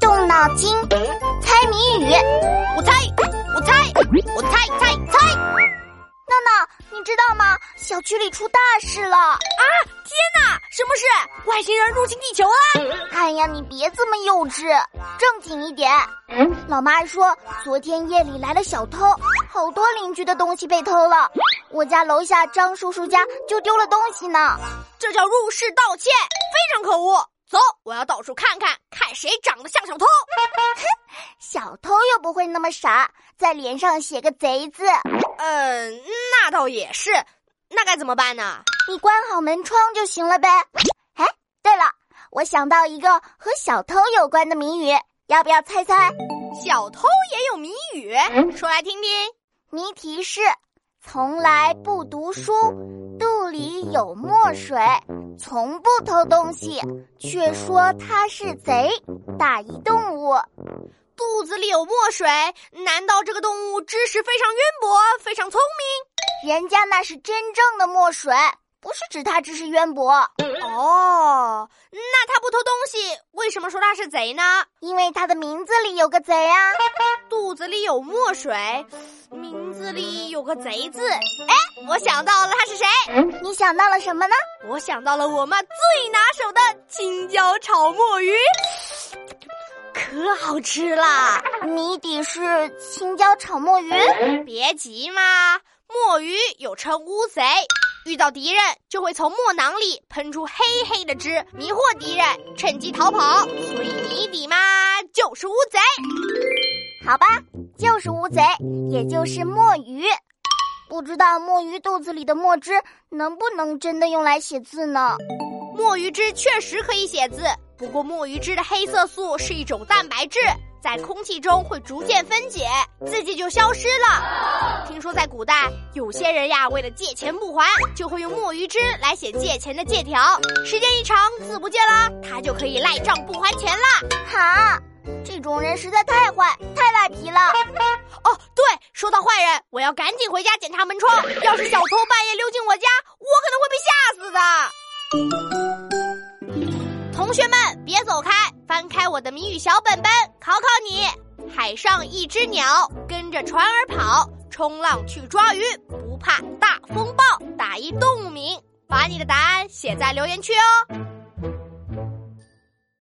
动脑筋，猜谜语。我猜，我猜，我猜猜猜。闹闹，你知道吗？小区里出大事了！啊，天哪，什么事？外星人入侵地球啊？哎呀，你别这么幼稚，正经一点。老妈说，昨天夜里来了小偷，好多邻居的东西被偷了。我家楼下张叔叔家就丢了东西呢，这叫入室盗窃，非常可恶。走，我要到处看看，看谁长得像小偷。哼，小偷又不会那么傻，在脸上写个贼字。嗯，那倒也是。那该怎么办呢？你关好门窗就行了呗。哎，对了，我想到一个和小偷有关的谜语，要不要猜猜？小偷也有谜语，说来听听。谜题是：从来不读书，肚里有墨水。从不偷东西，却说他是贼。大一动物，肚子里有墨水，难道这个动物知识非常渊博，非常聪明？人家那是真正的墨水。不是指他知识渊博哦，那他不偷东西，为什么说他是贼呢？因为他的名字里有个贼啊，肚子里有墨水，名字里有个贼字。哎，我想到了，他是谁？你想到了什么呢？我想到了我妈最拿手的青椒炒墨鱼，可好吃啦！谜底是青椒炒墨鱼？别急嘛，墨鱼又称乌贼。遇到敌人就会从墨囊里喷出黑黑的汁，迷惑敌人，趁机逃跑。所以谜底嘛，就是乌贼。好吧，就是乌贼，也就是墨鱼。不知道墨鱼肚子里的墨汁能不能真的用来写字呢？墨鱼汁确实可以写字，不过墨鱼汁的黑色素是一种蛋白质。在空气中会逐渐分解，自己就消失了。听说在古代，有些人呀，为了借钱不还，就会用墨鱼汁来写借钱的借条。时间一长，字不见了，他就可以赖账不还钱了。哈，这种人实在太坏，太赖皮了。我要赶紧回家检查门窗。要是小偷半夜溜进我家，我可能会被吓死的。同学们，别走开。翻开我的谜语小本本，考考你：海上一只鸟跟着船儿跑，冲浪去抓鱼，不怕大风暴。打一动物名，把你的答案写在留言区哦。